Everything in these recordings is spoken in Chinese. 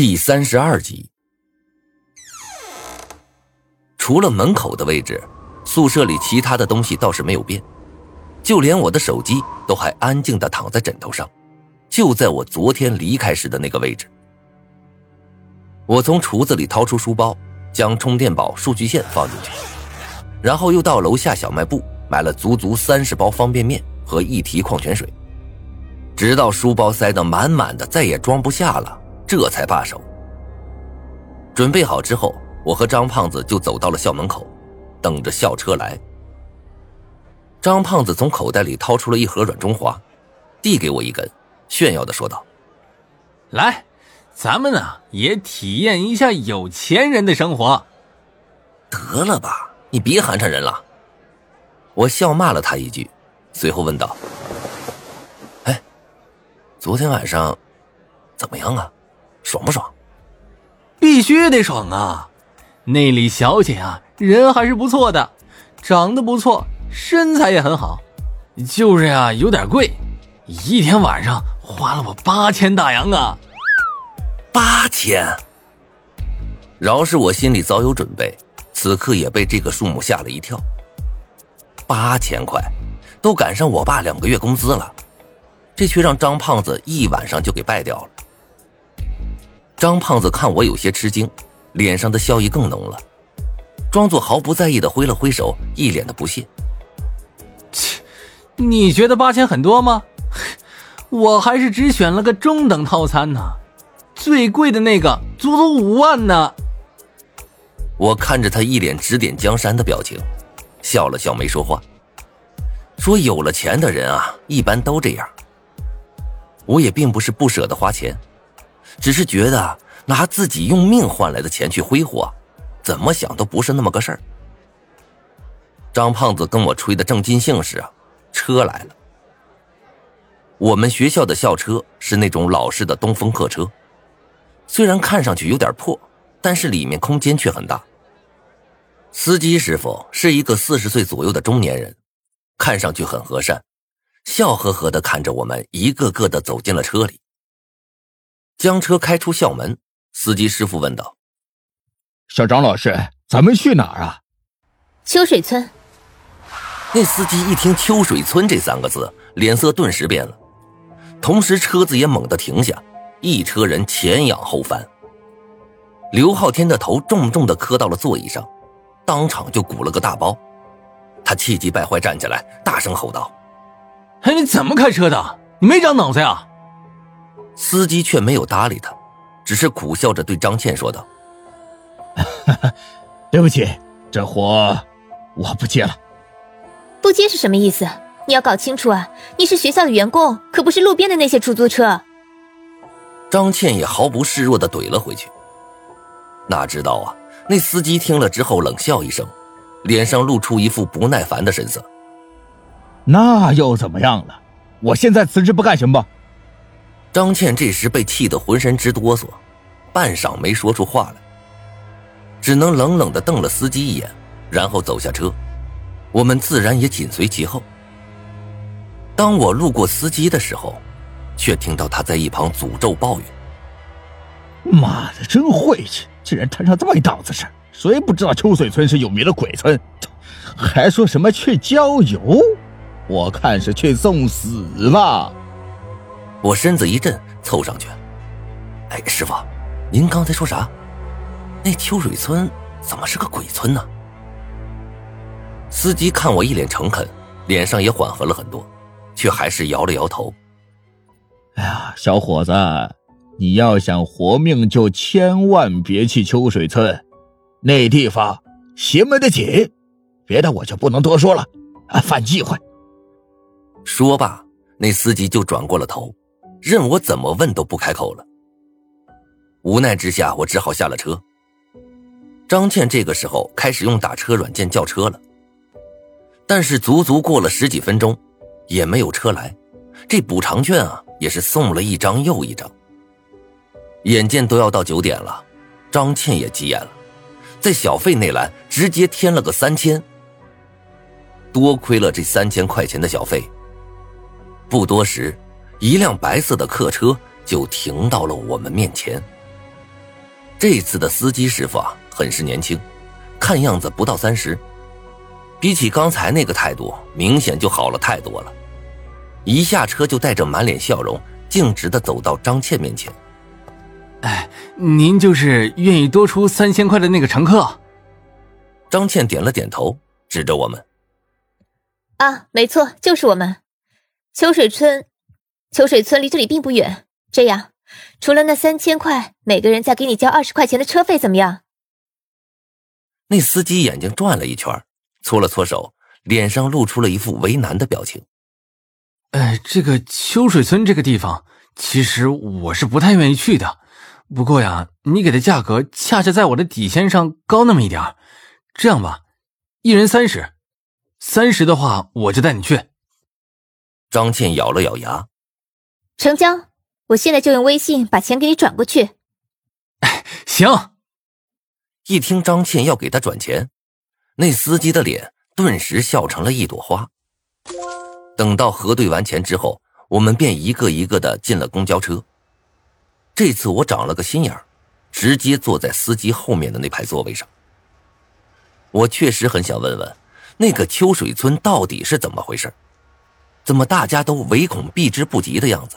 第三十二集，除了门口的位置，宿舍里其他的东西倒是没有变，就连我的手机都还安静的躺在枕头上，就在我昨天离开时的那个位置。我从橱子里掏出书包，将充电宝、数据线放进去，然后又到楼下小卖部买了足足三十包方便面和一提矿泉水，直到书包塞得满满的，再也装不下了。这才罢手。准备好之后，我和张胖子就走到了校门口，等着校车来。张胖子从口袋里掏出了一盒软中华，递给我一根，炫耀的说道：“来，咱们呢也体验一下有钱人的生活。”得了吧，你别寒碜人了。我笑骂了他一句，随后问道：“哎，昨天晚上怎么样啊？”爽不爽？必须得爽啊！那李小姐啊，人还是不错的，长得不错，身材也很好，就是呀，有点贵，一天晚上花了我八千大洋啊！八千！饶是我心里早有准备，此刻也被这个数目吓了一跳。八千块，都赶上我爸两个月工资了，这却让张胖子一晚上就给败掉了。张胖子看我有些吃惊，脸上的笑意更浓了，装作毫不在意的挥了挥手，一脸的不屑。切，你觉得八千很多吗？我还是只选了个中等套餐呢，最贵的那个足足五万呢。我看着他一脸指点江山的表情，笑了笑没说话，说有了钱的人啊，一般都这样。我也并不是不舍得花钱。只是觉得拿自己用命换来的钱去挥霍，怎么想都不是那么个事儿。张胖子跟我吹的正尽兴时啊，车来了。我们学校的校车是那种老式的东风客车，虽然看上去有点破，但是里面空间却很大。司机师傅是一个四十岁左右的中年人，看上去很和善，笑呵呵的看着我们一个个的走进了车里。将车开出校门，司机师傅问道：“小张老师，咱们去哪儿啊？”秋水村。那司机一听“秋水村”这三个字，脸色顿时变了，同时车子也猛地停下，一车人前仰后翻。刘昊天的头重重的磕到了座椅上，当场就鼓了个大包。他气急败坏站起来，大声吼道：“哎，你怎么开车的？你没长脑子呀？”司机却没有搭理他，只是苦笑着对张倩说道：“对不起，这活我不接了。”不接是什么意思？你要搞清楚啊！你是学校的员工，可不是路边的那些出租车。张倩也毫不示弱的怼了回去。哪知道啊，那司机听了之后冷笑一声，脸上露出一副不耐烦的神色。那又怎么样了？我现在辞职不干行不？张倩这时被气得浑身直哆嗦，半晌没说出话来，只能冷冷的瞪了司机一眼，然后走下车。我们自然也紧随其后。当我路过司机的时候，却听到他在一旁诅咒抱怨：“妈的，真晦气，竟然摊上这么一档子事！谁不知道秋水村是有名的鬼村？还说什么去郊游？我看是去送死吧！”我身子一震，凑上去。哎，师傅，您刚才说啥？那秋水村怎么是个鬼村呢？司机看我一脸诚恳，脸上也缓和了很多，却还是摇了摇头。哎呀，小伙子，你要想活命，就千万别去秋水村，那地方邪门的紧。别的我就不能多说了，啊，犯忌讳。说罢，那司机就转过了头。任我怎么问都不开口了。无奈之下，我只好下了车。张倩这个时候开始用打车软件叫车了，但是足足过了十几分钟，也没有车来。这补偿券啊，也是送了一张又一张。眼见都要到九点了，张倩也急眼了，在小费那栏直接添了个三千。多亏了这三千块钱的小费，不多时。一辆白色的客车就停到了我们面前。这次的司机师傅啊，很是年轻，看样子不到三十，比起刚才那个态度，明显就好了太多了。一下车就带着满脸笑容，径直的走到张倩面前。哎，您就是愿意多出三千块的那个乘客？张倩点了点头，指着我们：“啊，没错，就是我们。秋水村，秋水村离这里并不远。这样，除了那三千块，每个人再给你交二十块钱的车费，怎么样？”那司机眼睛转了一圈，搓了搓手，脸上露出了一副为难的表情。呃，这个秋水村这个地方，其实我是不太愿意去的。不过呀，你给的价格恰恰在我的底线上高那么一点这样吧，一人三十，三十的话我就带你去。张倩咬了咬牙，成交！我现在就用微信把钱给你转过去。哎，行。一听张倩要给他转钱，那司机的脸顿时笑成了一朵花。等到核对完钱之后，我们便一个一个的进了公交车。这次我长了个心眼，直接坐在司机后面的那排座位上。我确实很想问问，那个秋水村到底是怎么回事？怎么大家都唯恐避之不及的样子？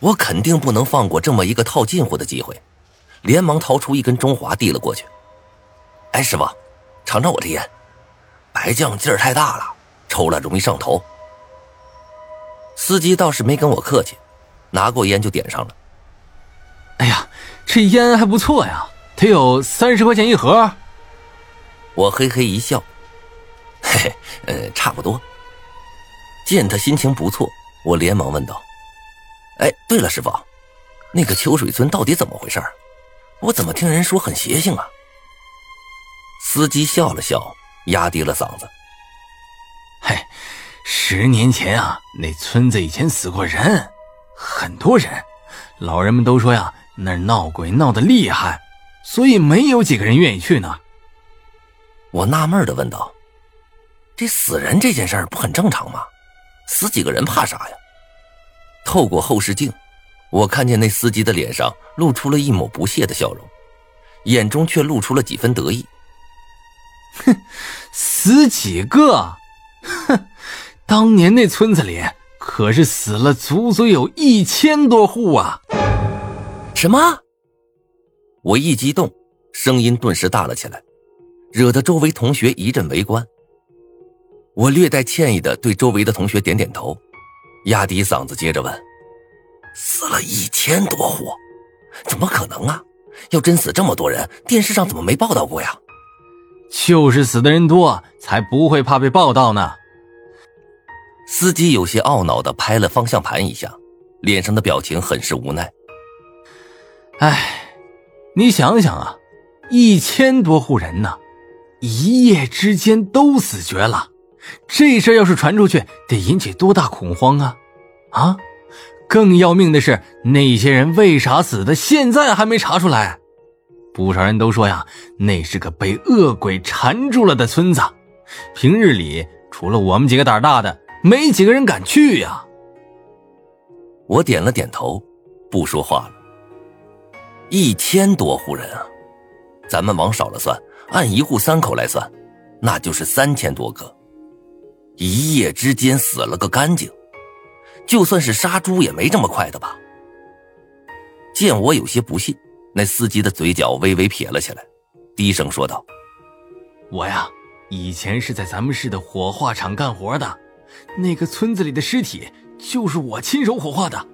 我肯定不能放过这么一个套近乎的机会，连忙掏出一根中华递了过去。哎，师傅，尝尝我这烟，白酱劲儿太大了。抽了容易上头。司机倒是没跟我客气，拿过烟就点上了。哎呀，这烟还不错呀，得有三十块钱一盒。我嘿嘿一笑，嘿嘿，呃，差不多。见他心情不错，我连忙问道：“哎，对了，师傅，那个秋水村到底怎么回事？我怎么听人说很邪性啊？”司机笑了笑，压低了嗓子。嘿，十年前啊，那村子以前死过人，很多人，老人们都说呀，那儿闹鬼闹得厉害，所以没有几个人愿意去呢。我纳闷的问道：“这死人这件事儿不很正常吗？死几个人怕啥呀？”透过后视镜，我看见那司机的脸上露出了一抹不屑的笑容，眼中却露出了几分得意。哼，死几个？哼，当年那村子里可是死了足足有一千多户啊！什么？我一激动，声音顿时大了起来，惹得周围同学一阵围观。我略带歉意的对周围的同学点点头，压低嗓子接着问：“死了一千多户，怎么可能啊？要真死这么多人，电视上怎么没报道过呀？”就是死的人多，才不会怕被报道呢。司机有些懊恼的拍了方向盘一下，脸上的表情很是无奈。哎，你想想啊，一千多户人呢，一夜之间都死绝了，这事要是传出去，得引起多大恐慌啊！啊，更要命的是，那些人为啥死的，现在还没查出来。不少人都说呀，那是个被恶鬼缠住了的村子。平日里，除了我们几个胆大的，没几个人敢去呀。我点了点头，不说话了。一千多户人啊，咱们往少了算，按一户三口来算，那就是三千多个。一夜之间死了个干净，就算是杀猪也没这么快的吧？见我有些不信。那司机的嘴角微微撇了起来，低声说道：“我呀，以前是在咱们市的火化厂干活的，那个村子里的尸体就是我亲手火化的。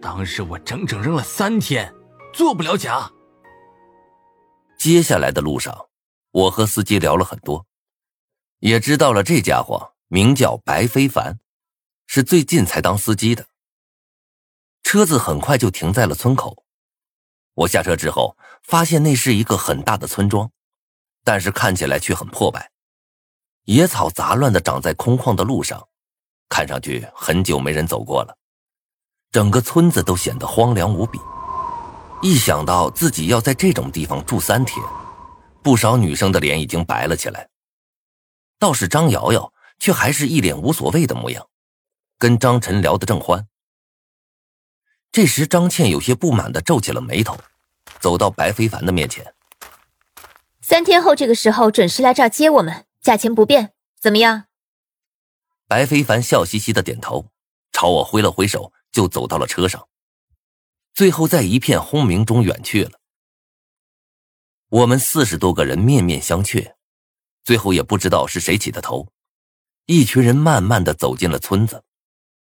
当时我整整扔了三天，做不了假。”接下来的路上，我和司机聊了很多，也知道了这家伙名叫白非凡，是最近才当司机的。车子很快就停在了村口。我下车之后，发现那是一个很大的村庄，但是看起来却很破败，野草杂乱的长在空旷的路上，看上去很久没人走过了。整个村子都显得荒凉无比。一想到自己要在这种地方住三天，不少女生的脸已经白了起来。倒是张瑶瑶却还是一脸无所谓的模样，跟张晨聊得正欢。这时，张倩有些不满的皱起了眉头，走到白非凡的面前：“三天后这个时候准时来这儿接我们，价钱不变，怎么样？”白非凡笑嘻嘻的点头，朝我挥了挥手。就走到了车上，最后在一片轰鸣中远去了。我们四十多个人面面相觑，最后也不知道是谁起的头，一群人慢慢的走进了村子。